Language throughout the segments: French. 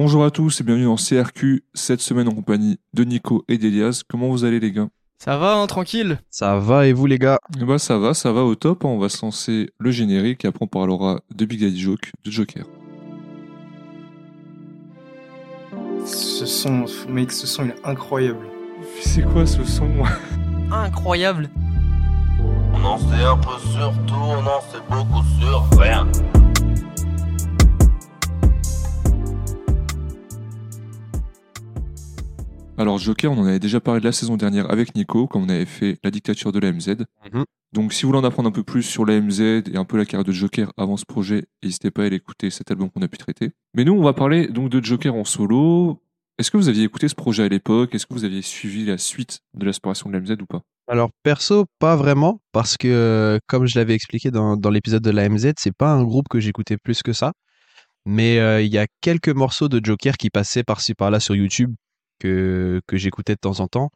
Bonjour à tous et bienvenue dans CRQ, cette semaine en compagnie de Nico et d'Elias. Comment vous allez les gars? Ça va, hein, tranquille Ça va et vous les gars? Eh ben, ça va, ça va au top. On va se lancer le générique et après on parlera de Big Daddy Joke, de Joker. Ce son, mec, ce son il est incroyable. C'est quoi ce son? Incroyable On en sait un peu sur tout, on en sait beaucoup sur rien. Alors Joker, on en avait déjà parlé de la saison dernière avec Nico, quand on avait fait la dictature de la MZ. Mhm. Donc si vous voulez en apprendre un peu plus sur la MZ et un peu la carrière de Joker avant ce projet, n'hésitez pas à aller écouter cet album qu'on a pu traiter. Mais nous, on va parler donc de Joker en solo. Est-ce que vous aviez écouté ce projet à l'époque? Est-ce que vous aviez suivi la suite de l'aspiration de la MZ ou pas? Alors perso, pas vraiment, parce que comme je l'avais expliqué dans, dans l'épisode de la MZ, c'est pas un groupe que j'écoutais plus que ça. Mais euh, il y a quelques morceaux de Joker qui passaient par-ci par-là sur YouTube que, que j'écoutais de temps en temps,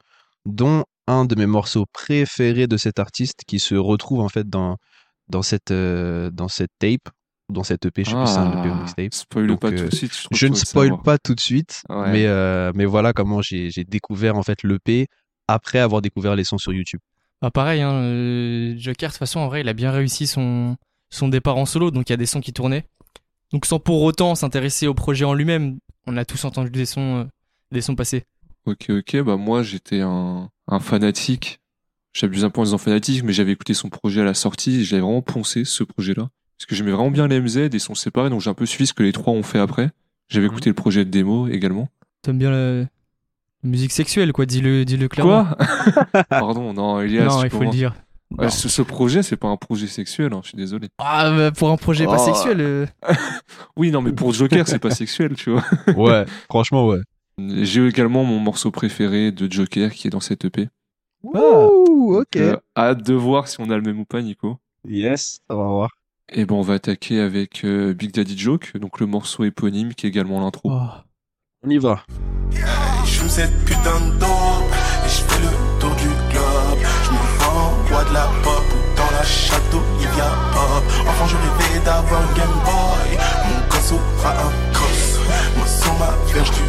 dont un de mes morceaux préférés de cet artiste qui se retrouve en fait dans, dans, cette, euh, dans cette tape, dans cette EP, je sais plus si c'est un EP ou mixtape. Ah, spoil Donc, pas euh, tout de suite. Je ne spoil pas tout de suite, Ouais. mais, euh, mais voilà comment j'ai j'ai découvert en fait l'EP après avoir découvert les sons sur YouTube. Bah pareil, hein, euh, Joker, de toute façon, en vrai, il a bien réussi son, son départ en solo, donc il y a des sons qui tournaient. Donc sans pour autant s'intéresser au projet en lui-même, on a tous entendu des sons, euh, des sons passer. Ok, ok, bah moi j'étais un, un fanatique. J'abuse un peu en disant fanatique, mais j'avais écouté son projet à la sortie et j'avais vraiment poncé ce projet-là. Parce que j'aimais vraiment bien les MZ et sont séparés, donc j'ai un peu suivi ce que les trois ont fait après. J'avais Mhm. écouté le projet de démo également. T'aimes bien la, la musique sexuelle, quoi, dis-le dis -le clairement. Quoi Pardon, non, Elias, Non, il faut le dire. Ouais, ce, ce projet, c'est pas un projet sexuel, hein, je suis désolé. Ah, bah, pour un projet pas Oh. sexuel, euh, Oui, non, mais pour Joker, c'est pas sexuel, tu vois. Ouais, franchement, ouais. J'ai également mon morceau préféré de Joker qui est dans cette EP. Ouh, ok. Euh, hâte de voir si on a le même ou pas, Nico. Yes, on va voir. Et ben on va attaquer avec euh, Big Daddy Joke, donc le morceau éponyme qui est également l'intro. oh. On y va. Je cette putain de dope et je fais le tour du globe. Je me vends roi de la pop dans la château Livia Pop. Enfant, je rêvais d'avoir un Game Boy. Mon gosse aura un cross. Moi, sur ma verge du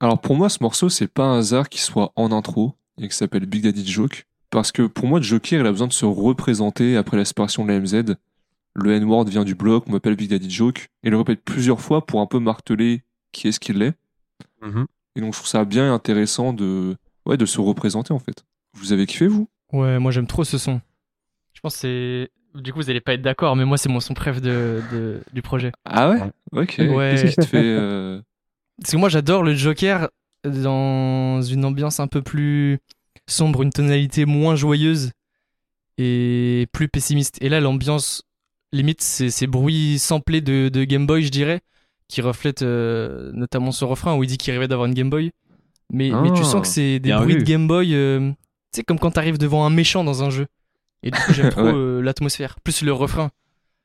Alors pour moi ce morceau c'est pas un hasard qu'il soit en intro et qu'il s'appelle Big Daddy Joke parce que pour moi Joker il a besoin de se représenter après la séparation de la MZ. Le N-word vient du bloc, on m'appelle Big Daddy Joke et le répète plusieurs fois pour un peu marteler qui est-ce qu'il est. Et donc je trouve ça bien intéressant de ouais de se représenter en fait. Vous avez kiffé vous? Ouais, moi j'aime trop ce son. Je pense que c'est. Du coup, vous allez pas être d'accord, mais moi c'est mon son préf de, de- du projet. Ah ouais? Ok. Ouais. Qu'est-ce qui te fait euh, Parce que moi j'adore le Joker dans une ambiance un peu plus sombre, une tonalité moins joyeuse et plus pessimiste. Et là, l'ambiance, limite, c'est ces bruits samplés de, de Game Boy, je dirais, qui reflètent euh, notamment ce refrain où il dit qu'il rêvait d'avoir une Game Boy. Mais, mais tu Ah, sens que c'est des bruits vu. de Game Boy, euh, tu sais, comme quand t'arrives devant un méchant dans un jeu. Et du coup, j'aime trop Ouais. euh, l'atmosphère. Plus le refrain.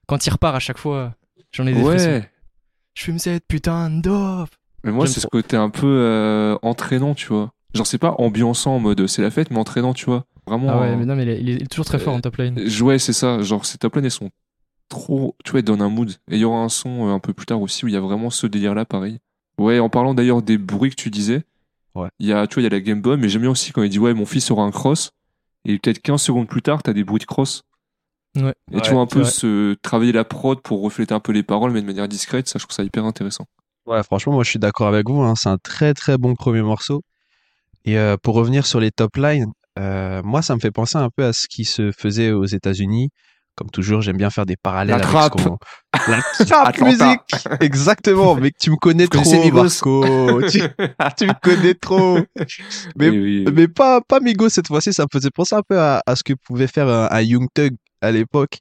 Quand il repart à chaque fois, j'en ai des frissons. Ouais. Je fume cette putain de dope. Mais moi, c'est ce côté un peu euh, entraînant, tu vois. Genre, c'est pas ambiançant en mode c'est la fête, mais entraînant, tu vois. Vraiment. Ah ouais, mais non, mais il est, il est toujours très fort en top euh, Ouais, c'est ça. Genre, ces top lines, elles sont trop. Tu vois, elles donnent un mood. Et il y aura un son euh, un peu plus tard aussi où il y a vraiment ce délire-là, pareil. Ouais, en parlant d'ailleurs des bruits que tu disais, Ouais. il y a, tu vois, il y a la Game Boy, mais j'aime bien aussi quand il dit, ouais, mon fils aura un cross. Et peut-être 15 secondes plus tard, t'as des bruits de cross. Ouais. Et tu Ouais, vois un peu travailler la prod pour refléter un peu les paroles, mais de manière discrète, ça, je trouve ça hyper intéressant. Ouais, franchement, moi je suis d'accord avec vous. hein, C'est un très très bon premier morceau. Et euh, pour revenir sur les top lines, euh, moi ça me fait penser un peu à ce qui se faisait aux États-Unis. Comme toujours, j'aime bien faire des parallèles La trappe. La trappe musique Exactement, mec, tu me connais trop, Marco. tu, tu me connais trop. Mais Oui, oui. Mais pas, pas Migos cette fois-ci, ça me faisait penser un peu à, à ce que pouvait faire un, un Young Thug à l'époque,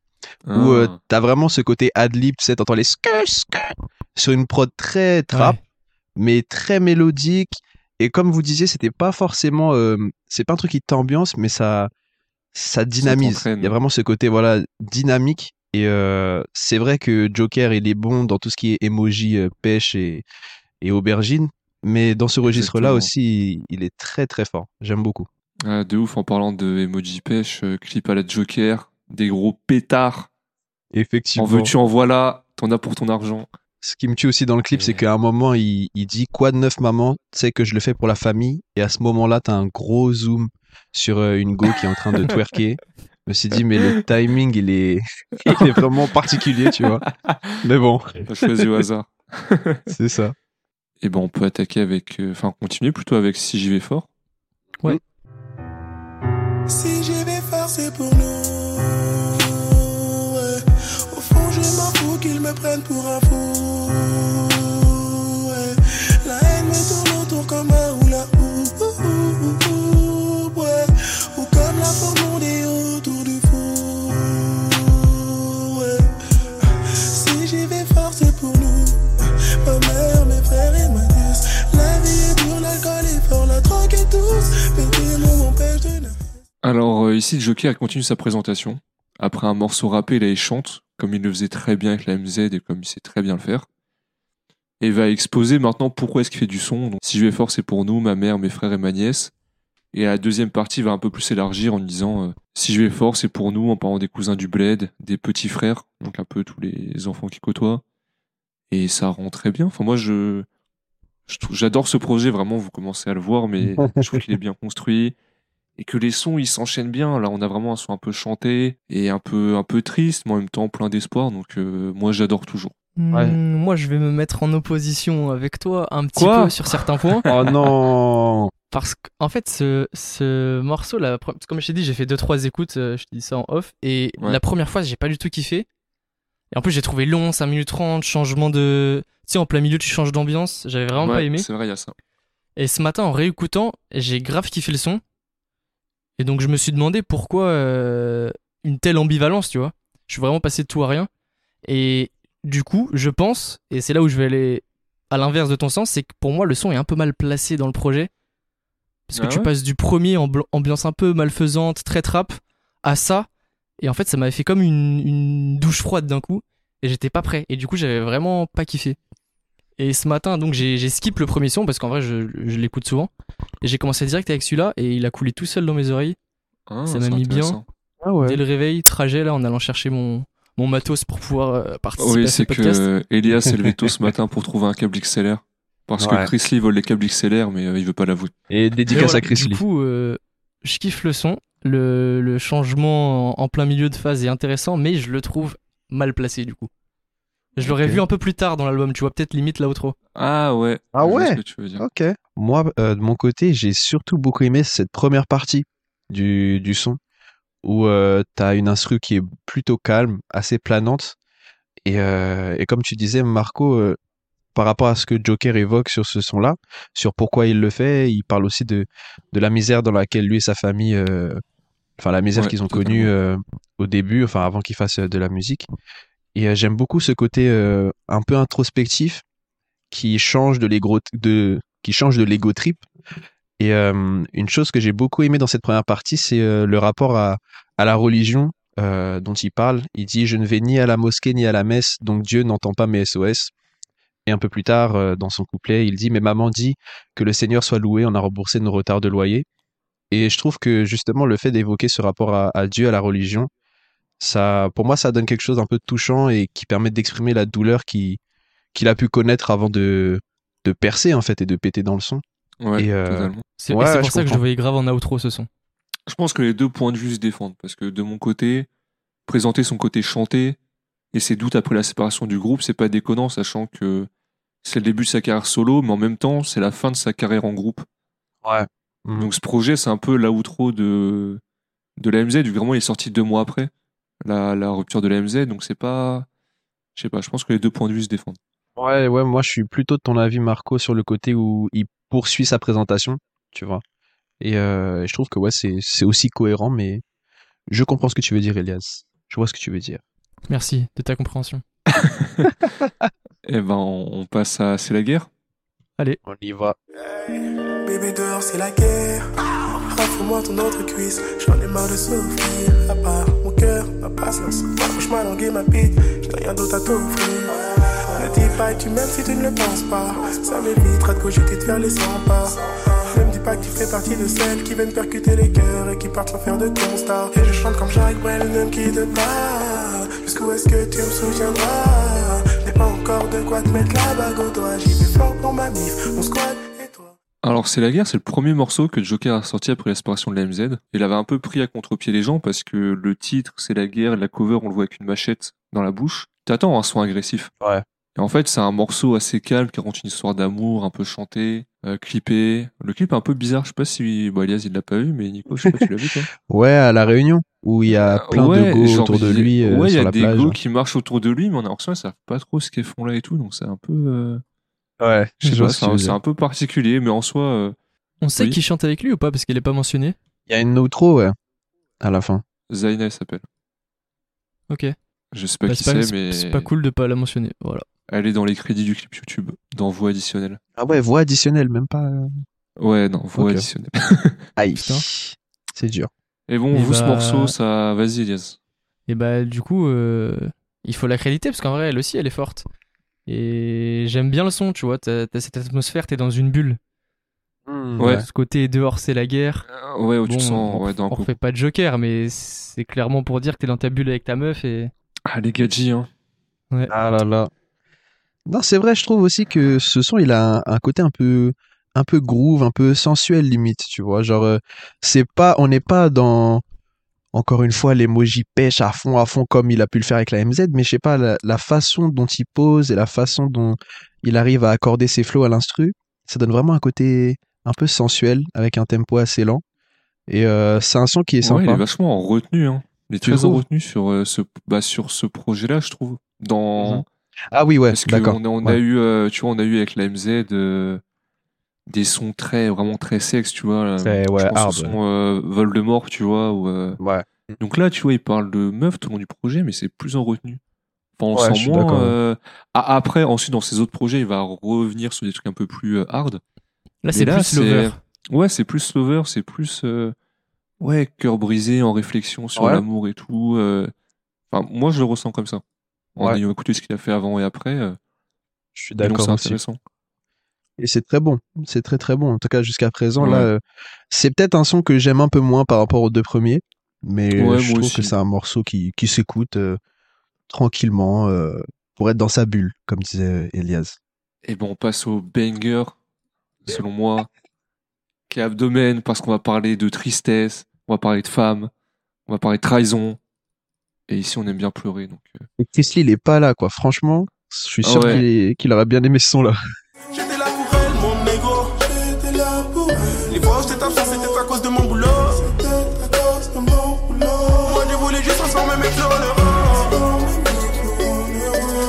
où euh, Ah. t'as vraiment ce côté ad-lib, tu sais, t'entends les sk sk sur une prod très trap, Ouais. mais très mélodique. Et comme vous disiez, c'était pas forcément, euh, c'est pas un truc qui t'ambiance, mais ça, ça dynamise. Il y a vraiment ce côté voilà dynamique. Et euh, c'est vrai que Joker, il est bon dans tout ce qui est emoji, euh, pêche et, et aubergine. Mais dans ce registre-là aussi, il, est très très fort. J'aime beaucoup. Ah, de ouf, en parlant de emoji pêche, euh, clip à la Joker, des gros pétards. En Effectivement. veux-tu, en voilà, t'en as pour ton argent. Ce qui me tue aussi dans le clip, c'est qu'à un moment, il, il dit Quoi de neuf, maman? Tu sais que je le fais pour la famille. Et à ce moment-là, t'as un gros zoom sur euh, une go qui est en train de twerker. Je me suis dit, mais le timing, il est, il est vraiment particulier, tu vois. Mais bon, choisi au hasard. c'est ça. Et ben, on peut attaquer avec. euh, Enfin, continuer plutôt avec Si j'y vais fort. Si j'y vais Alors, euh, ici, Joker continue sa présentation. Après un morceau rappé, là, il chante, comme il le faisait très bien avec la MZ et comme il sait très bien le faire. Et va exposer maintenant pourquoi est-ce qu'il fait du son. Si je vais fort, c'est pour nous, ma mère, mes frères et ma nièce. Et la deuxième partie va un peu plus s'élargir en disant euh, si je vais fort, c'est pour nous, en parlant des cousins du bled, des petits frères, donc un peu tous les enfants qui côtoient. Et ça rend très bien. Enfin, moi, je, j'adore ce projet, vraiment, vous commencez à le voir, mais je trouve qu'il est bien construit et que les sons ils s'enchaînent bien. Là, on a vraiment un son un peu chanté et un peu un peu triste, mais en même temps plein d'espoir. Donc euh, moi, j'adore toujours. Ouais. Hmm, Moi, je vais me mettre en opposition avec toi un petit Quoi peu sur certains points. Oh non Parce qu'en fait, ce, ce morceau, là, comme je t'ai dit, j'ai fait 2-3 écoutes, euh, je te dis ça en off. Et Ouais. la première fois, j'ai pas du tout kiffé. Et en plus, j'ai trouvé long, 5 minutes 30, changement de. Tu sais, en plein milieu, tu changes d'ambiance. J'avais vraiment pas Ouais, aimé. C'est vrai, il y a ça. Et ce matin, en réécoutant, j'ai grave kiffé le son. Et donc, je me suis demandé pourquoi euh, une telle ambivalence, tu vois. Je suis vraiment passé de tout à rien. Et du coup, je pense, et c'est là où je vais aller à l'inverse de ton sens, c'est que pour moi, le son est un peu mal placé dans le projet. Parce que Ah tu passes du premier ambiance un peu malfaisante, très trap, à ça. Et en fait, ça m'avait fait comme une, une douche froide d'un coup. Et j'étais pas prêt. Et du coup, j'avais vraiment pas kiffé. Et ce matin, donc, j'ai skip le premier son parce qu'en vrai, je, je l'écoute souvent. Et j'ai commencé direct avec celui-là et il a coulé tout seul dans mes oreilles. Ah, Ça m'a mis bien. Ah ouais. Dès le réveil, trajet là, en allant chercher mon, mon matos pour pouvoir euh, participer Oui, à ce c'est podcast. que Elias s'est levé tôt ce matin pour trouver un câble XLR. Parce Ouais. que Chris Lee vole les câbles XLR, mais euh, il veut pas l'avouer. Et dédicace voilà, à Chris du Lee. coup, euh, je kiffe le son. Le, le changement en, en plein milieu de phase est intéressant, mais je le trouve mal placé du coup. Je l'aurais vu un peu plus tard dans l'album, tu vois, peut-être limite l'outro. Ah ouais. Ah ouais ce que tu veux dire. Ok. Moi, euh, de mon côté, j'ai surtout beaucoup aimé cette première partie du, du son où euh, t'as une instru qui est plutôt calme, assez planante. Et, euh, et comme tu disais, Marco, euh, par rapport à ce que Joker évoque sur ce son-là, sur pourquoi il le fait, il parle aussi de, de la misère dans laquelle lui et sa famille, euh, enfin la misère Ouais, qu'ils ont connue euh, au début, enfin avant qu'ils fassent de la musique. Et euh, j'aime beaucoup ce côté euh, un peu introspectif qui change de l'ego qui change de l'ego trip. Et euh, une chose que j'ai beaucoup aimé dans cette première partie, c'est le rapport à, à la religion euh, dont il parle. Il dit Je ne vais ni à la mosquée ni à la messe, donc Dieu n'entend pas mes SOS. Et un peu plus tard, euh, dans son couplet, il dit Mais maman dit que le Seigneur soit loué, on a remboursé nos retards de loyer. Et je trouve que justement le fait d'évoquer ce rapport à, à Dieu, à la religion, ça, pour moi, ça donne quelque chose d'un peu touchant et qui permet d'exprimer la douleur qui- qu'il a pu connaître avant de, de percer en fait et de péter dans le son. Ouais, euh, totalement. C'est Ouais, pour ça que je le voyais grave en outro ce son. Je pense que les deux points de vue se défendent. Parce que de mon côté, présenter son côté chanté et ses doutes après la séparation du groupe, c'est pas déconnant, sachant que c'est le début de sa carrière solo, mais en même temps, c'est la fin de sa carrière en groupe. Ouais. Donc ce projet, c'est un peu l'outro de, de la MZ, vu que vraiment il est sorti deux mois après la, la rupture de la MZ, donc c'est pas. Je sais pas, je pense que les deux points de vue se défendent. Ouais, ouais, moi je suis plutôt de ton avis, Marco, sur le côté où il poursuit sa présentation, tu vois. Et euh, je trouve que ouais, c'est c'est aussi cohérent, mais je comprends ce que tu veux dire, Elias. Je vois ce que tu veux dire. Merci de ta compréhension. Eh ben, on, passe à C'est la guerre. On y va. Bébé dehors c'est la guerre. Offre-moi ton autre cuisse. J'en ai marre de souffrir. À part mon cœur, ma patience, bouche, ma langue et ma bite. J'ai rien d'autre à t'offrir. Ne dis pas que tu m'aimes si tu ne le penses pas. Ça m'évitera de cogiter de faire les 100 pas. Ne me dis pas que tu fais partie de celles qui viennent percuter les cœurs et qui partent sans faire de constat. Et je chante comme Jacques Brel, ne me quitte pas. Jusqu'où est-ce que tu me soutiendras? N'ai pas encore de quoi te mettre la bague au doigt. J'y vais fort pour ma mif, mon toi. Alors, C'est la guerre, c'est le premier morceau que Joker a sorti après la séparation de la MZ. Il avait un peu pris à contre-pied les gens parce que le titre, c'est la guerre, la cover, on le voit avec une machette dans la bouche. T'attends un son agressif. Ouais. Et en fait, c'est un morceau assez calme qui raconte une histoire d'amour, un peu chantée, euh, clippé. Le clip est un peu bizarre, je sais pas si, bon, Elias, il l'a pas vu, mais Nico, je sais pas si tu l'as vu, toi. Ouais, à La Réunion, où il y a plein Ouais, de go genre, autour de lui euh, ouais, il y a des plage. go qui marchent autour de lui, mais on a l'impression qu'ils savent pas trop ce qu'ils font là et tout, donc c'est un peu, euh, Ouais, je sais pas, c'est un, un peu particulier, mais en soi, euh, On sait Oui. qui chante avec lui ou pas parce qu'elle est pas mentionnée Il y a une outro, ouais, à la fin. Zaina, elle s'appelle. Ok. Je sais pas Bah, qui c'est mais c'est pas cool de pas la mentionner. Voilà. elle est dans les crédits du clip YouTube, dans voix additionnelle. Ah ouais, voix additionnelle, même pas. euh, Ouais, non, voix additionnelle. Aïe. Putain. C'est dur. Et bon, Et vous, ce bah- morceau, ça, vas-y, Elias. Et bah du coup, euh, il faut l'accréditer parce qu'en vrai, elle aussi, elle est forte. Et j'aime bien le son, tu vois. T'as cette atmosphère, t'es dans une bulle. Ouais. Ce côté dehors, c'est la guerre. Euh, Ouais, où tu Bon, sens, on, ouais, on refait pas de Joker, mais c'est clairement pour dire que t'es dans ta bulle avec ta meuf et. Ah, les gadgets, hein. Ah là là. Non, c'est vrai, je trouve aussi que ce son, il a un, un côté un peu, un peu groove, un peu sensuel limite, tu vois. Genre, euh, c'est pas, on n'est pas dans, encore une fois, l'emoji pêche à fond, à fond, comme il a pu le faire avec la MZ, mais je sais pas, la, la façon dont il pose et la façon dont il arrive à accorder ses flows à l'instru, ça donne vraiment un côté un peu sensuel, avec un tempo assez lent. Et euh, c'est un son qui est Ouais, il sympa. est vachement en retenue, hein. Il est Tu très en retenue sur, euh, ce, bah, sur ce projet-là, je trouve. Dans, Mhm. Ah oui, ouais, Parce d'accord. a, on a eu, euh, tu vois, on a eu avec la MZ des sons très, vraiment très sex, tu vois. là. Très, ouais, hard, son euh, Voldemort, tu vois. Ou, euh, Ouais. Donc là, tu vois, il parle de meuf tout au long du projet, mais c'est plus en retenue. Enfin, on Ouais, moins. euh, ah, après, ensuite, dans ses autres projets, il va revenir sur des trucs un peu plus euh, hard. Là, c'est là, plus c'est- Lover. Ouais, c'est plus slower, c'est plus. euh, ouais, cœur brisé en réflexion sur Ouais. l'amour et tout. euh. Enfin, moi, je le ressens comme ça. En Ouais. ayant écouté ce qu'il a fait avant et après. euh, Je suis d'accord c'est aussi. Et c'est très bon, c'est très très bon. En tout cas, jusqu'à présent, Ouais. là, euh, c'est peut-être un son que j'aime un peu moins par rapport aux deux premiers, mais Ouais, je trouve aussi. que c'est un morceau qui, qui s'écoute euh, tranquillement euh, pour être dans sa bulle, comme disait Elias. Et bon, on passe au banger, selon moi, qui est Abdomen, parce qu'on va parler de tristesse, on va parler de femmes, on va parler de trahison. Et ici, on aime bien pleurer. Donc, euh, Et Chris Lee, il est pas là, quoi. Franchement, je suis Ah sûr ouais. qu'il est- qu'il aurait bien aimé ce son-là. Les fois où j'étais absent, c'était à cause de mon boulot. C'était à cause de mon boulot. Moi, je voulais juste transformer mes fleurs en.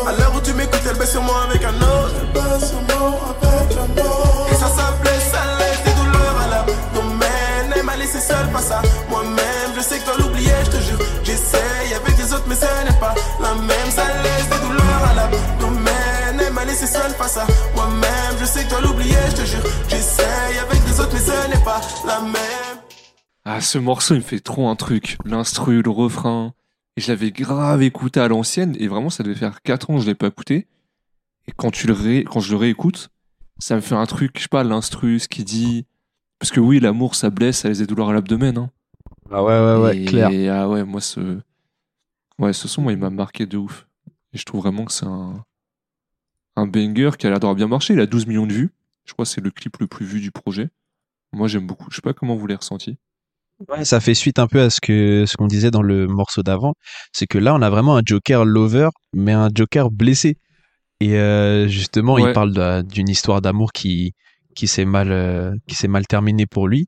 À l'heure où tu m'écoutes, elle baisse sur moi avec un autre. Et ça s'appelait ça laisse des douleurs à l'abdomen. Elle m'a laissé seule face à moi-même. Je sais que toi l'oublier, je te jure. J'essaye avec des autres, mais ce n'est pas la même. Ça laisse des douleurs à l'abdomen. Elle m'a laissé seule face à moi-même. Je sais que toi l'oublier, je te jure. La même. Ah, ce morceau, il me fait trop un truc. L'instru, le refrain. Et je l'avais grave écouté à l'ancienne. Et vraiment, ça devait faire 4 ans que je l'ai pas écouté. Et quand, tu le ré... quand je le réécoute, ça me fait un truc, je sais pas, l'instru, ce qu'il dit. Parce que oui, l'amour, ça blesse, ça laisse des douleurs à l'abdomen. Hein. Ah ouais, ouais, ouais, et... clair. ah ouais, moi, ce. Ouais, ce son, moi, il m'a marqué de ouf. Et je trouve vraiment que c'est un. Un banger qui a l'air d'avoir bien marché. Il a 12 millions de vues. Je crois que c'est le clip le plus vu du projet. Moi, j'aime beaucoup. Je sais pas comment vous l'avez ressenti. Ouais, ça fait suite un peu à ce que ce qu'on disait dans le morceau d'avant, c'est que là on a vraiment un Joker lover, mais un Joker blessé. Et euh, justement, il parle d'une histoire d'amour qui qui s'est mal euh, qui s'est mal terminée pour lui.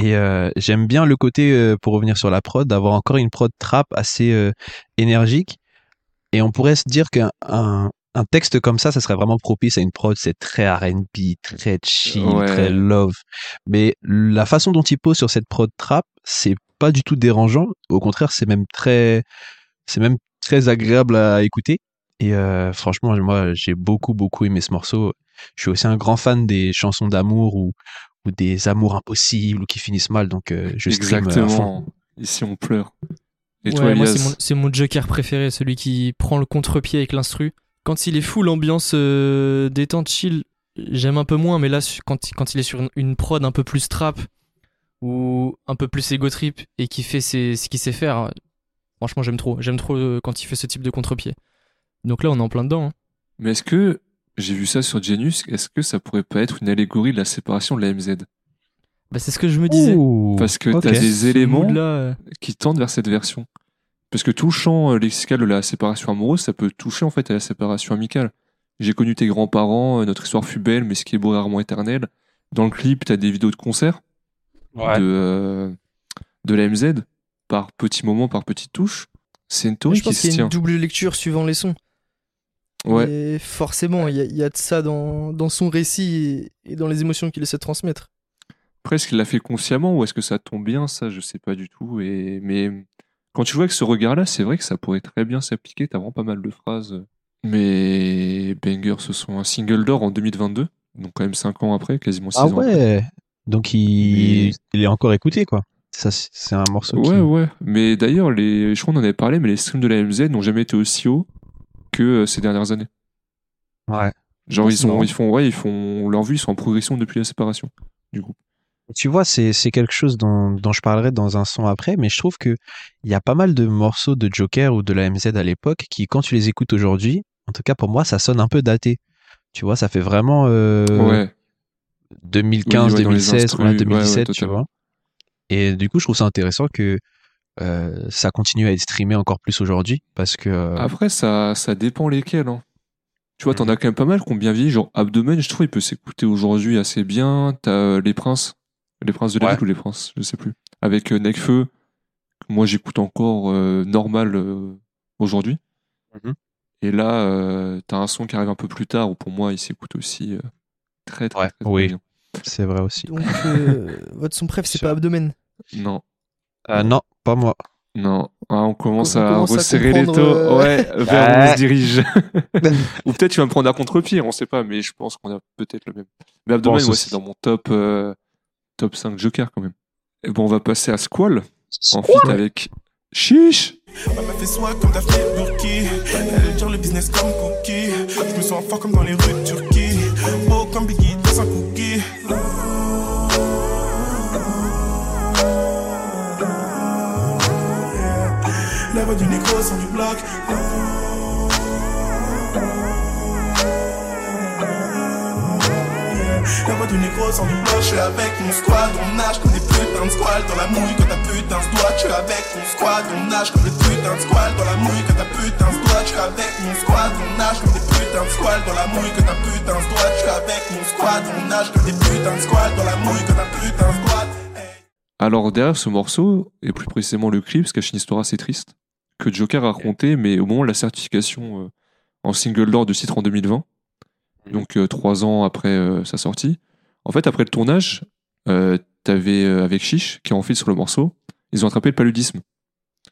Et euh, j'aime bien le côté, pour revenir sur la prod, d'avoir encore une prod trap assez énergique. Et on pourrait se dire qu'un un, un texte comme ça, ça serait vraiment propice à une prod, c'est très R&B, très chill, Ouais. très love. Mais la façon dont il pose sur cette prod trap, c'est pas du tout dérangeant. Au contraire, c'est même très, c'est même très agréable à écouter. Et euh, franchement, moi, j'ai beaucoup, beaucoup aimé ce morceau. Je suis aussi un grand fan des chansons d'amour ou des amours impossibles ou qui finissent mal. Donc euh, je stream à fond. Exactement. Ici, on pleure. Et Ouais, toi, moi, c'est mon, c'est mon Joker préféré, celui qui prend le contre-pied avec l'instru. Quand il est full ambiance euh, détente, chill, j'aime un peu moins, mais là, quand, il- quand il est sur une, une prod un peu plus trap ou un peu plus ego trip et qui fait ses- ce qu'il sait faire, franchement, j'aime trop. J'aime trop euh, quand il fait ce type de contre-pied. Donc là, on est en plein dedans. hein. Mais est-ce que, j'ai vu ça sur Genius, est-ce que ça pourrait pas être une allégorie de la séparation de la MZ Bah, c'est ce que je me disais. Ouh, Parce que t'as des éléments mood-là, euh, qui tendent vers cette version. Parce que tout le champ euh, lexical de la séparation amoureuse, ça peut toucher en fait à la séparation amicale. J'ai connu tes grands-parents, euh, notre histoire fut belle, mais ce qui est beau est rarement éternel. Dans le clip, t'as des vidéos de concerts Ouais. de, euh, de la MZ, par petits moments, par petites touches. C'est une théorie pense qui se qu'il y a tient. une double lecture suivant les sons. Ouais. Et forcément, il y, a- il y a de ça dans, dans son récit et, et dans les émotions qu'il essaie de transmettre. Après, est-ce qu'il l'a fait consciemment ou est-ce que ça tombe bien? Ça, je sais pas du tout. Et... Mais quand tu vois avec ce regard-là, c'est vrai que ça pourrait très bien s'appliquer. T'as vraiment pas mal de phrases. Mais Banger, ce sont un single d'or en 2022. Donc quand même 5 ans après, quasiment 6 Ah ans après. ouais. Donc il, Mais- il est encore écouté quoi. Ça c'est un morceau qui. Ouais, ouais. Mais d'ailleurs, les... je crois qu'on en avait parlé, mais les streams de la MZ n'ont jamais été aussi hauts que euh, ces dernières années. Ouais. Genre, ils, sont, ils font, ouais, ils font leur vue, ils sont en progression depuis la séparation du groupe. Tu vois, c'est c'est quelque chose dont, dont je parlerai dans un son après, mais je trouve que il y a pas mal de morceaux de Joker ou de la MZ à l'époque qui, quand tu les écoutes aujourd'hui, en tout cas pour moi, ça sonne un peu daté. Tu vois, ça fait vraiment euh, ouais. 2015, Oui, ouais, dans les 2016, instrus, voilà, ouais, ouais, 2017, tu vois. Et du coup, je trouve ça intéressant que euh, ça continue à être streamé encore plus aujourd'hui parce que euh, Après, ça, ça dépend lesquels. Hein. Tu vois, t'en Mhm. as quand même pas mal qui ont bien vieilli. Genre, Abdomen, je trouve, il peut s'écouter aujourd'hui assez bien. T'as euh, Les Princes. Les Princes de la Ouais. ville ou Les Princes, je sais plus. Avec euh, Necfeu, que moi j'écoute encore euh, normal euh, aujourd'hui. Mhm. Et là, euh, t'as un son qui arrive un peu plus tard où pour moi il s'écoute aussi euh, très très, Ouais, très, très oui. bien. c'est vrai aussi. Donc, euh, votre son préf, c'est pas abdomen. Non, Euh, non, pas moi. non. Ah, on commence On à commence à resserrer les taux. euh, Ouais, vers où on se dirige. Ou peut-être tu vas me prendre à contre-pied, on sait pas, mais je pense qu'on a peut-être le même. Mais Abdomen, c'est dans mon top, euh, top 5 Joker quand même. Et bon, on va passer à Squall, en feat avec Chiche. Ma meuf fait swag comme Daphné Burki. Elle gère le business comme Cookie. Je me sens fort comme dans les rues de Turquie. Beau comme Biggie dans un cookie. La voix du négro sans du bloc. Alors derrière ce morceau, et plus précisément le clip, se cache une histoire assez triste que Joker a raconté, mais au moment de la certification euh, en single d'or du titre en 2020, donc euh, trois ans après euh, sa sortie, en fait après le tournage, euh, t'avais euh, avec Chiche qui est en fait sur le morceau, ils ont attrapé le paludisme.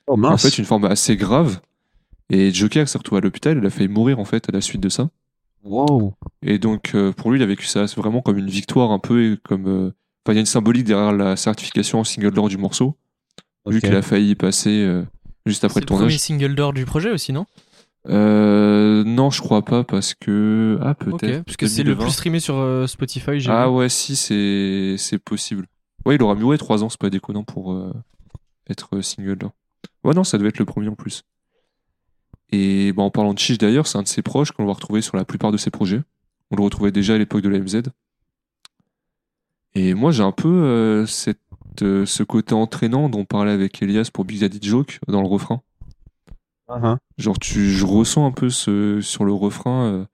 Oh En mince. fait, une forme assez grave. Et Joker s'est retrouvé à l'hôpital, il a failli mourir en fait à la suite de ça. Wow. Et donc euh, pour lui, il a vécu ça vraiment comme une victoire un peu, et comme euh, enfin il y a une symbolique derrière la certification en single d'or du morceau, vu qu'il a failli y passer euh, juste après C'est le le premier tournage. single d'or du projet aussi, non? Euh, non, je crois pas parce que ah peut-être. parce que c'est le 2020. plus streamé sur euh, Spotify. j'ai Ah vu. ouais, si c'est c'est possible. Ouais, il aura mis ouais trois ans, c'est pas déconnant pour euh, être euh, single d'or. Ouais non, ça devait être le premier en plus. Et bah, en parlant de Chiche d'ailleurs, c'est un de ses proches qu'on va retrouver sur la plupart de ses projets. On le retrouvait déjà à l'époque de la MZ. Et moi j'ai un peu cette, ce côté entraînant dont on parlait avec Elias pour Big Daddy Joke dans le refrain. Uh-huh. Genre tu, je ressens un peu ce, sur le refrain. euh,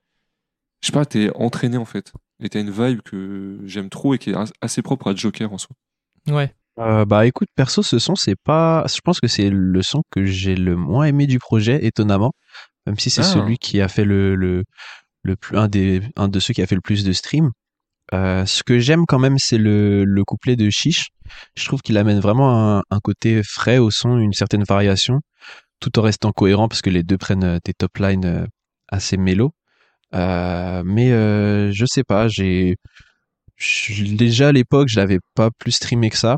je sais pas, t'es entraîné en fait. Et t'as une vibe que j'aime trop et qui est as- assez propre à Joker en soi. Ouais. Euh, bah écoute, perso, ce son, c'est pas. Je pense que c'est le son que j'ai le moins aimé du projet, étonnamment. Même si c'est Ah. celui qui a fait le, le, le plus, un, des, un de ceux qui a fait le plus de streams. Euh, ce que j'aime quand même, c'est le, le couplet de Chiche. Je trouve qu'il amène vraiment un, un côté frais au son, une certaine variation, tout en restant cohérent parce que les deux prennent euh, des top lines euh, assez mélo. Euh, mais euh, je sais pas, j'ai déjà à l'époque, je l'avais pas plus streamé que ça.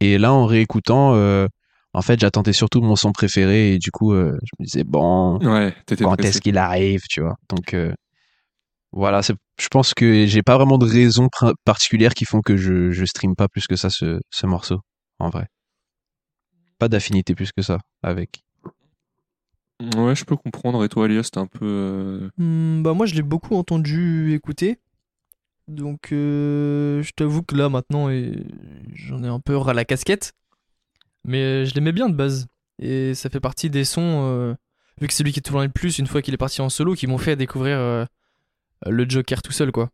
Et là, en réécoutant, euh, en fait, j'attendais surtout mon son préféré et du coup, je me disais bon, Ouais, quand est-ce qu'il arrive, tu vois? Donc voilà, je pense que j'ai pas vraiment de raisons particulières qui font que je, je stream pas plus que ça ce, ce morceau, en vrai. Pas d'affinité plus que ça avec. Ouais, je peux comprendre. Et toi, Elias, c'était un peu. euh, Hmm, bah moi je l'ai beaucoup entendu écouter. Donc euh, je t'avoue que là maintenant et j'en ai un peu ras la casquette. Mais euh, je l'aimais bien de base. Et ça fait partie des sons, euh, vu que c'est lui qui est toujours le plus une fois qu'il est parti en solo, qui m'ont fait découvrir euh, le Joker tout seul quoi.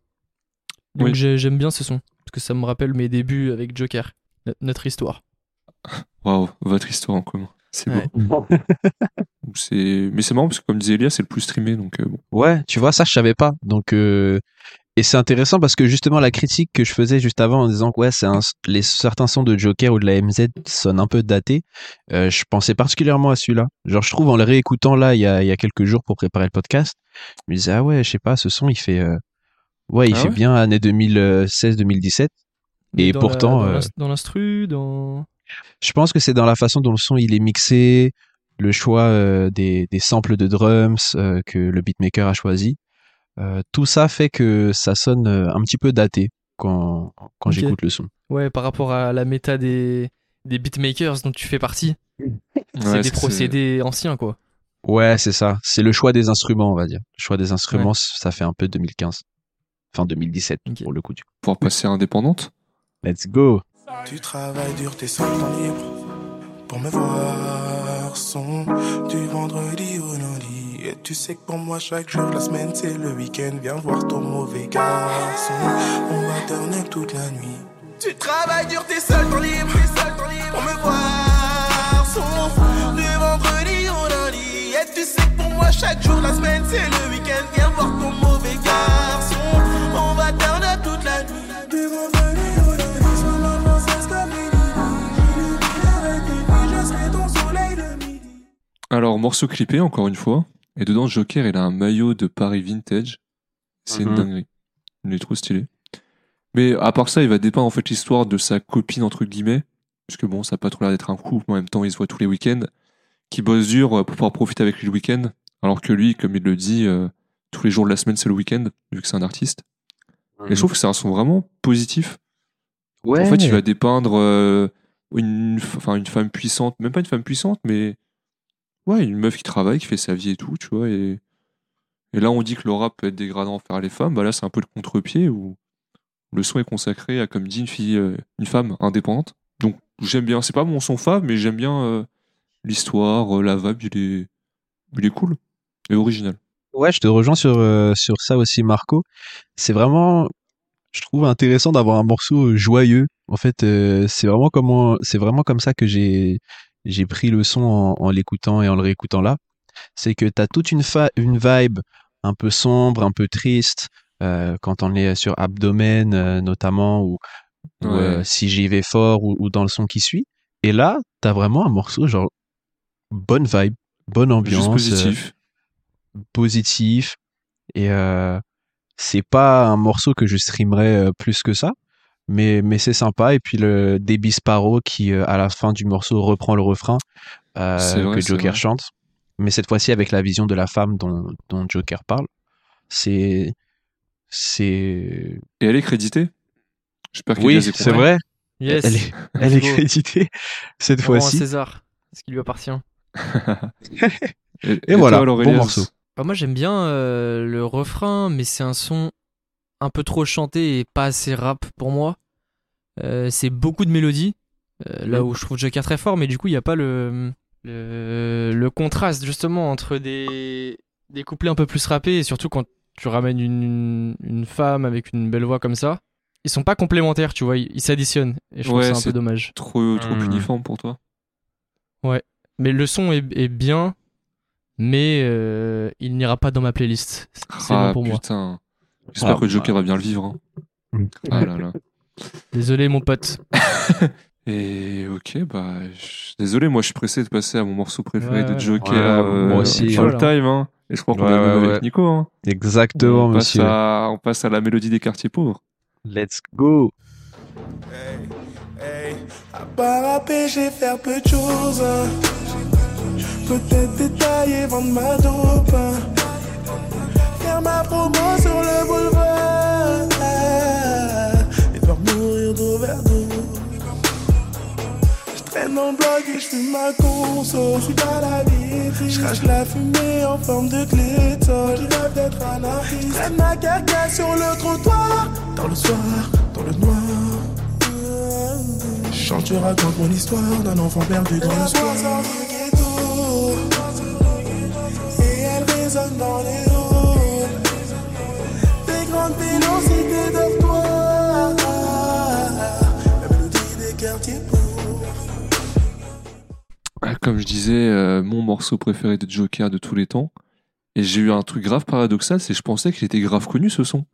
Donc Oui. j'ai- j'aime bien ce son. Parce que ça me rappelle mes débuts avec Joker. no- Notre histoire. Waouh, votre histoire en commun. C'est Ouais. beau. Ou c'est- Mais c'est marrant parce que, comme disait Elias, c'est le plus streamé. Donc, euh, bon. Ouais, tu vois, ça, je savais pas. Donc, euh, et c'est intéressant parce que justement, la critique que je faisais juste avant en disant que ouais, c'est un- les certains sons de Joker ou de la MZ sonnent un peu datés, euh, je pensais particulièrement à celui-là. Genre, je trouve en le réécoutant là, il y a, il y a quelques jours pour préparer le podcast, je me disais, ah ouais, je sais pas, ce son, il fait, euh, ouais, il Ah fait ouais? bien année 2016-2017. Et Dans pourtant, la- dans euh, l'ins- dans l'instru, dans. Je pense que c'est dans la façon dont le son il est mixé, le choix euh, des, des samples de drums euh, que le beatmaker a choisi. Euh, tout ça fait que ça sonne un petit peu daté quand, quand j'écoute le son. Ouais, par rapport à la méta des, des beatmakers dont tu fais partie. c'est Ouais, des procédés anciens quoi. Ouais, c'est ça. C'est le choix des instruments, on va dire. Le choix des instruments, ça fait un peu 2015. Enfin 2017 Ok. pour le coup. du coup. Pouvoir passer indépendante? Let's go. Tu travailles dur, t'es seul temps libre pour me voir son du vendredi au lundi. Et tu sais que pour moi, chaque jour la semaine, c'est le week-end. Viens voir ton mauvais garçon. On va turn up toute la nuit. Tu travailles dur, t'es seul temps libre, libre pour me voir son du vendredi au lundi. Et tu sais que pour moi, chaque jour la semaine, c'est le week-end. Viens voir ton mauvais garçon. Morceau clippé, encore une fois. Et dedans, Joker, il a un maillot de Paris Vintage. C'est une Mhm. dinguerie. Il est trop stylé. Mais à part ça, il va dépeindre en fait l'histoire de sa copine, entre guillemets. Parce que bon, ça n'a pas trop l'air d'être un couple, mais en même temps, ils se voient tous les week-ends. Qui bosse dur euh, pour pouvoir profiter avec lui le week-end. Alors que lui, comme il le dit, euh, tous les jours de la semaine, c'est le week-end, vu que c'est un artiste. Et je trouve que c'est un son vraiment positif. Ouais. En fait, il va dépeindre euh, une, enfin, une femme puissante, même pas une femme puissante, mais ouais, une meuf qui travaille, qui fait sa vie et tout, tu vois. Et, et là, on dit que le rap peut être dégradant envers les femmes. Bah là, c'est un peu le contre-pied où le son est consacré à, comme dit, une fille, euh, une femme indépendante. Donc, j'aime bien. C'est pas mon son fave, mais j'aime bien euh, l'histoire, euh, la vibe. Il est, il est cool et original. Ouais, je te rejoins sur, sur ça aussi, Marco. C'est vraiment, je trouve intéressant d'avoir un morceau joyeux. En fait, c'est vraiment c'est vraiment comme ça que j'ai, j'ai pris le son en, en l'écoutant et en le réécoutant là. C'est que t'as toute une, fa- une vibe un peu sombre, un peu triste, euh, quand on est sur Abdomen, euh, notamment, ou, euh, si j'y vais fort, ou, ou dans le son qui suit. Et là, t'as vraiment un morceau genre, bonne vibe, bonne ambiance. Juste euh, positif. positif et euh, c'est pas un morceau que je streamerais euh, plus que ça mais mais c'est sympa et puis le Debbie Sparrow qui euh, à la fin du morceau reprend le refrain euh, vrai, que Joker chante mais cette fois-ci avec la vision de la femme dont, dont Joker parle c'est c'est Et elle est créditée? J'espère oui c'est vrai Yes. elle est elle est créditée cette fois-ci César, ce qui lui appartient. Et, Et voilà, toi, bon morceau. Bah, moi j'aime bien euh, le refrain, mais c'est un son un peu trop chanté et pas assez rap pour moi. Euh, c'est beaucoup de mélodies, euh, là où je trouve Joker très fort, mais du coup il n'y a pas le, le, le contraste justement entre des, des couplets un peu plus rappés, et surtout quand tu ramènes une, une, une femme avec une belle voix comme ça. Ils sont pas complémentaires, tu vois, ils s'additionnent, et je trouve Ouais, ça un c'est- peu dommage. Trop, trop Hmm. uniforme pour toi. Mais le son est, est bien, mais euh, il n'ira pas dans ma playlist. C'est Ah bon pour moi. J'espère Ah, que Joker va bien le vivre. hein. Ah là là. Désolé mon pote. Et ok, bah, je- désolé, moi je suis pressé de passer à mon morceau préféré Ouais, de ouais. Joker. Ouais, euh, moi aussi, All hein. time, hein. Et je crois qu'on Ouais, a ouais, avec ouais. Nico. Hein? exactement on, passe monsieur à, on passe à la mélodie des quartiers pauvres. Let's go. Hey, hey, à part j'ai faire peu de choses. Peut-être détailler, vendre ma dope. Faire ma promo sur le boulevard. Et faire mourir d'overdose. Je traîne le bloc et je fume ma conso. Je suis pas la vie. Je crache la fumée en forme de glycol. Je rêve d'être. Je traîne ma carcasse sur le trottoir. Dans le soir, dans le noir. Je chante, je raconte mon histoire d'un enfant perdu dans le soir. Comme je disais, euh, mon morceau préféré de Joker de tous les temps. Et j'ai eu un truc grave paradoxal, c'est que je pensais qu'il était grave connu ce son.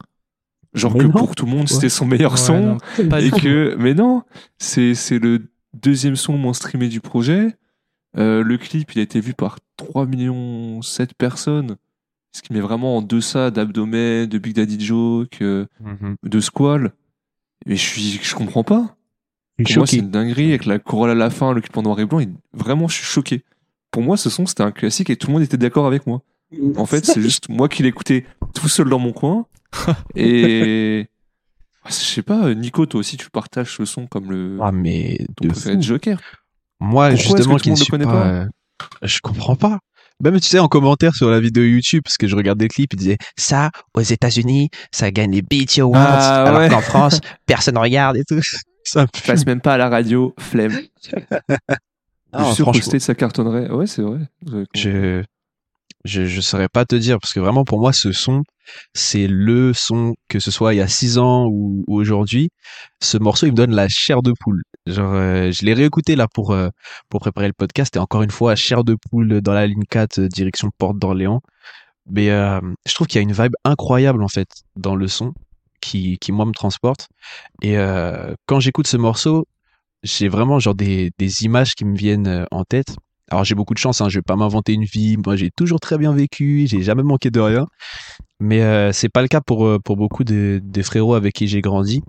Genre Mais que non. pour tout le monde, c'était son meilleur Ouais, son. non, et que, mais non, c'est c'est le deuxième son le moins streamé du projet. Euh, le clip, il a été vu par 3 millions 7 personnes. Ce qui met vraiment en deçà d'Abdomen, de Big Daddy Joke, euh, de Squall. Mais je suis, je comprends pas. Je suis Pour moi, c'est une dinguerie avec la chorale à la fin, le clip en noir et blanc. et vraiment, je suis choqué. Pour moi, ce son, c'était un classique et tout le monde était d'accord avec moi. En fait, c'est juste moi qui l'écoutais tout seul dans mon coin. et. Je sais pas, Nico, toi aussi, tu partages ce son comme le. Ah, mais ton de préféré fou. de Joker. Moi, Pourquoi justement, qui ne suis connaît pas, pas euh, je comprends pas. Même, tu sais, en commentaire sur la vidéo YouTube, parce que je regardais le clip, il disait ça, aux États-Unis, ça gagne les BET Awards, Ah, alors ouais. qu'en France, personne regarde et tout. Ça Je passe même pas à la radio, flemme. Ah, je suis sûr franchement. State, ça cartonnerait. Ouais, c'est vrai. Je, je, je saurais pas te dire, parce que vraiment, pour moi, ce son, c'est le son, que ce soit il y a six ans ou, ou aujourd'hui. Ce morceau, il me donne la chair de poule. Genre, euh, je l'ai réécouté là pour, euh, pour préparer le podcast, et encore une fois, chair de poule dans la ligne 4, euh, direction Porte d'Orléans. Mais euh, je trouve qu'il y a une vibe incroyable, en fait, dans le son, qui, qui moi, me transporte. Et euh, quand j'écoute ce morceau, j'ai vraiment genre des, des images qui me viennent euh, en tête. Alors j'ai beaucoup de chance, hein, je vais pas m'inventer une vie. Moi j'ai toujours très bien vécu, j'ai jamais manqué de rien. Mais euh, c'est pas le cas pour euh, pour beaucoup de, des frérots avec qui j'ai grandi.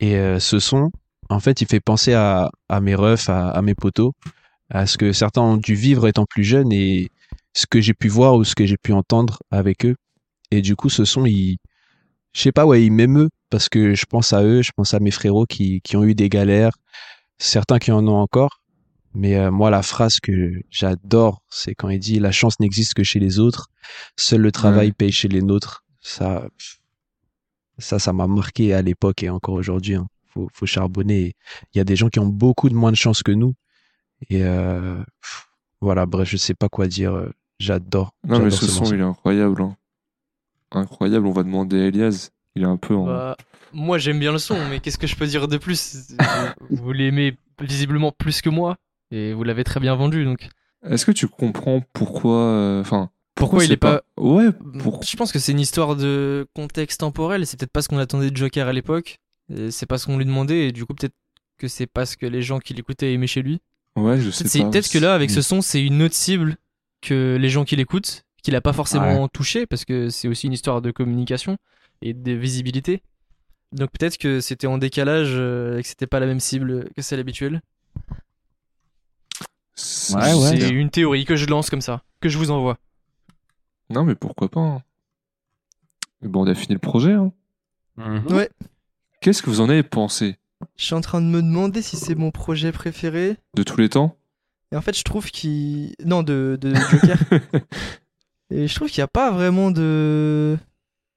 Et ce son, en fait, il fait penser à, à mes refs, à, à mes potos, à ce que certains ont dû vivre étant plus jeunes et ce que j'ai pu voir ou ce que j'ai pu entendre avec eux. Et du coup, ce son, il, je sais pas, ouais, il m'émeut parce que je pense à eux, je pense à mes frérots qui, qui ont eu des galères, certains qui en ont encore. Mais euh, moi, la phrase que j'adore, c'est quand il dit la chance n'existe que chez les autres, seul le travail Ouais. paye chez les nôtres. Ça, ça, ça m'a marqué à l'époque et encore aujourd'hui. Hein. Faut, faut charbonner. Il y a des gens qui ont beaucoup de moins de chance que nous. Et euh, voilà, bref, je sais pas quoi dire. euh, J'adore. Non, mais ce son, morceau. il est incroyable. hein. Incroyable. On va demander à Elias. Il est un peu en. Bah, moi j'aime bien le son, mais qu'est-ce que je peux dire de plus? Vous, l'aimez visiblement plus que moi, et vous l'avez très bien vendu, donc Est-ce que tu comprends pourquoi. euh, Enfin. Pourquoi il est pas- Ouais, pour... je pense que c'est une histoire de contexte temporel, c'est peut-être pas ce qu'on attendait de Joker à l'époque, et c'est pas ce qu'on lui demandait, et du coup peut-être que c'est pas ce que les gens qui l'écoutaient aimaient chez lui. ouais, je sais c'est- pas. peut-être que là, avec Mm. ce son, c'est une autre cible que les gens qui l'écoutent, qu'il a pas forcément touché, parce que c'est aussi une histoire de communication et de visibilité. Donc peut-être que c'était en décalage euh, et que c'était pas la même cible que celle habituelle. C'est- Ouais, ouais. c'est une théorie que je lance comme ça, que je vous envoie. Non, mais pourquoi pas. hein. Bon, on a fini le projet. hein. Mhm. Ouais. Qu'est-ce que vous en avez pensé? Je suis en train de me demander si c'est mon projet préféré. de tous les temps? Et en fait, je trouve qu'il. Non, de, de Joker. Et je trouve qu'il n'y a pas vraiment de,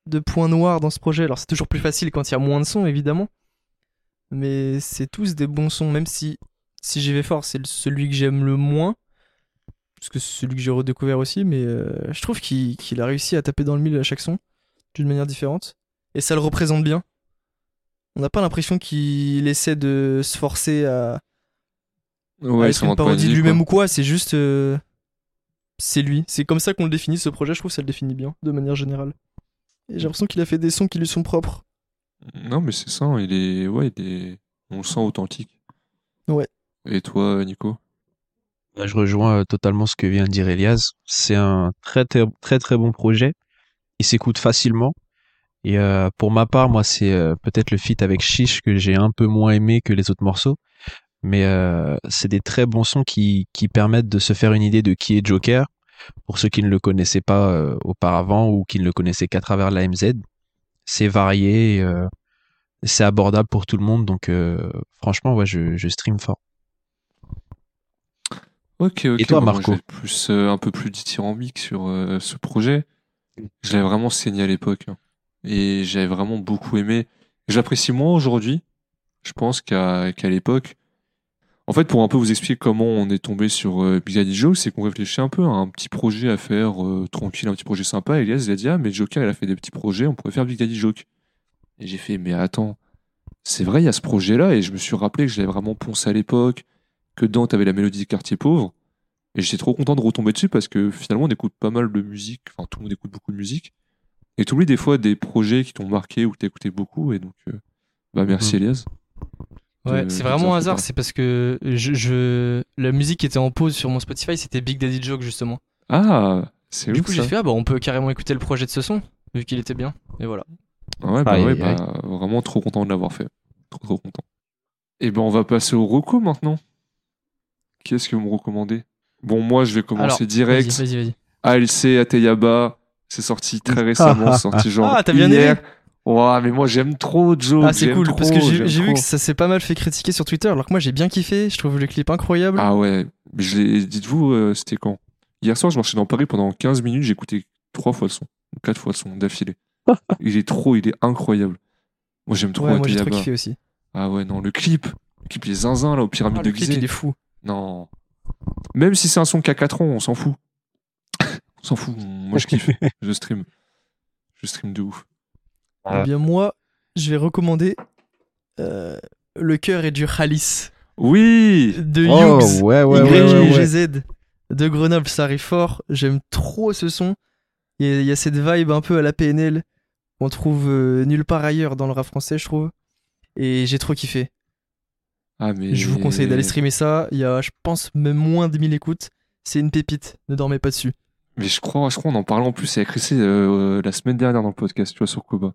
de points noirs dans ce projet. Alors, c'est toujours plus facile quand il y a moins de sons, évidemment. Mais c'est tous des bons sons, même si, si j'y vais fort, c'est celui que j'aime le moins. Parce que c'est celui que j'ai redécouvert aussi. Mais euh, je trouve qu'il a réussi à taper dans le mille à chaque son, d'une manière différente. Et ça le représente bien. On n'a pas l'impression qu'il essaie de se forcer à, Ouais, à être une parodie de lui-même ou quoi, c'est juste. euh, c'est lui. C'est comme ça qu'on le définit, ce projet. Je trouve que ça le définit bien, de manière générale. Et j'ai l'impression qu'il a fait des sons qui lui sont propres. Non, mais c'est ça. Il est. Ouais, il est. On le sent authentique. Ouais. Et toi, Nico? Là, je rejoins euh, totalement ce que vient de dire Elias. C'est un très, très, très, très bon projet. Il s'écoute facilement. Et euh, pour ma part, moi, c'est euh, peut-être le feat avec Chiche que j'ai un peu moins aimé que les autres morceaux. Mais euh, c'est des très bons sons qui, qui permettent de se faire une idée de qui est Joker, pour ceux qui ne le connaissaient pas euh, auparavant ou qui ne le connaissaient qu'à travers la MZ. C'est varié, euh, c'est abordable pour tout le monde, donc franchement, ouais, je, je stream fort. Ok, ok. Et toi, moi, Marco plus, un peu plus dithyrambique sur ce projet. Je l'avais vraiment saigné à l'époque. hein. Et j'avais vraiment beaucoup aimé. J'apprécie moins aujourd'hui, je pense, qu'à qu'à l'époque. En fait, pour un peu vous expliquer comment on est tombé sur euh, Big Daddy Joe, c'est qu'on réfléchit un peu à un petit projet à faire euh, tranquille, un petit projet sympa. Elias, il a dit, ah, mais Joker, il a fait des petits projets, on pourrait faire Big Daddy Joke. Et j'ai fait, mais attends, c'est vrai, il y a ce projet-là. Et je me suis rappelé que je l'avais vraiment poncé à l'époque, que dedans, t'avais la mélodie des quartiers pauvres. Et j'étais trop content de retomber dessus parce que finalement, on écoute pas mal de musique. Enfin, tout le monde écoute beaucoup de musique. Et t'oublies des fois des projets qui t'ont marqué ou que t'as écouté beaucoup. Et donc, euh, bah, merci Elias. Ouais, c'est vraiment un hasard, ça. c'est parce que je, je- la musique qui était en pause sur mon Spotify, c'était Big Daddy Joke justement. Ah, c'est Du ouf, coup, j'ai fait ah bah on peut carrément écouter le projet de ce son vu qu'il était bien. Et voilà. Ah Ouais, bah, Aïe, ouais, bah, vraiment trop content de l'avoir fait. Trop, trop content. Et ben, on va passer au reco maintenant. Qu'est-ce que vous me recommandez? Bon, moi, je vais commencer Alors, direct. Vas-y, vas-y, vas-y. ALC Ateyaba, c'est sorti très récemment, c'est sorti genre Ah, t'as bien hier. aimé Ouah, mais moi j'aime trop Joe. Ah c'est cool trop, parce que j'ai vu que ça s'est pas mal fait critiquer sur Twitter alors que moi j'ai bien kiffé, je trouve le clip incroyable. Ah ouais, mais je l'ai- dites-vous, euh, c'était quand? Hier soir, je marchais dans Paris pendant 15 minutes, écouté trois fois le son, ou quatre fois le son d'affilée. il est trop, il est incroyable. Moi j'aime trop ouais, moi j'ai trop Ateyaba. kiffé aussi. Ah ouais, non, le clip, le clip les zinzins là, aux pyramides Ah, de le clip Gizeh. il est fou. Non. Même si c'est un son qui a 4 ans, on s'en fout. on s'en fout, moi je kiffe, je stream. Je stream de ouf. Ah. Eh bien moi, je vais recommander euh, Le cœur est du Khalis Oui de Oh, Hughes. ouais, ouais, ouais, de Grenoble, ça arrive fort. J'aime trop ce son. Il y, a, il y a cette vibe un peu à la PNL qu'on trouve euh, nulle part ailleurs dans le rap français, je trouve. Et j'ai trop kiffé. Ah mais... Je vous conseille d'aller streamer ça. Il y a, je pense, même moins de 1000 écoutes. C'est une pépite. Ne dormez pas dessus. Mais je crois, je crois on en parlait en plus avec Rissé euh, la semaine dernière dans le podcast, tu vois, sur Koba.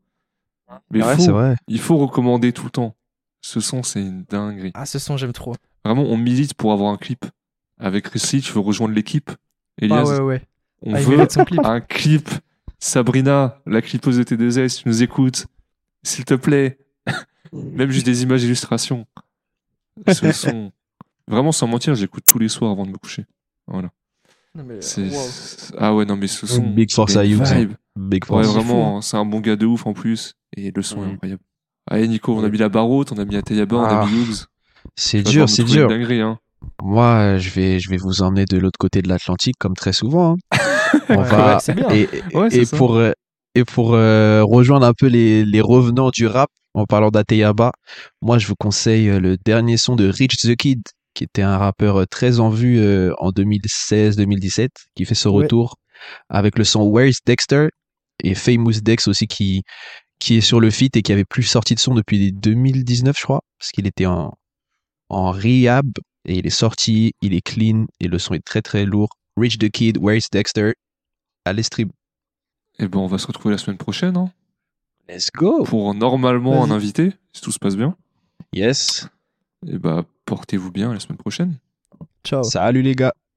Mais Ouais, c'est vrai. il faut recommander tout le temps. Ce son, c'est une dinguerie. Ah, ce son, j'aime trop. Vraiment, on milite pour avoir un clip. Avec Rissé, tu veux rejoindre l'équipe? Elias, Ah ouais, ouais. on Ah, veut mérite son clip. un clip. Sabrina, la clipeuse de T2S, si tu nous écoutes, s'il te plaît. Même juste des images d'illustration. Ce son. Vraiment, sans mentir, j'écoute tous les soirs avant de me coucher. Voilà. Non, mais, C'est- wow. c'est- Ah ouais, non, mais ce son. Big force il a à une Hughes, hein. Big Ouais, force. vraiment, c'est un bon gars de ouf en plus. Et le son est incroyable. Allez, Nico, on a mis la barotte, on a mis Ateyaba, on a Ah. mis Hughes. C'est Tu vas dur, c'est dur. dinguerie, hein. Moi, je vais, je vais vous emmener de l'autre côté de l'Atlantique comme très souvent. hein. On Ouais, va ouais, c'est bien. et, Ouais, c'est et ça. pour et pour euh, rejoindre un peu les, les revenants du rap en parlant d'Ateyaba, moi je vous conseille euh, le dernier son de Rich the Kid qui était un rappeur euh, très en vue euh, en 2016-2017 qui fait son Ouais. retour avec le son Where's Dexter et Famous Dex aussi qui qui est sur le feat et qui avait plus sorti de son depuis 2019 je crois parce qu'il était en en rehab et il est sorti, il est clean et le son est très très lourd. Rich the Kid, Where's Dexter? Allez stream. Et ben, on va se retrouver la semaine prochaine, hein, Let's go. pour normalement un invité, si tout se passe bien. Yes. Et bah, portez-vous bien la semaine prochaine. Ciao. Salut les gars.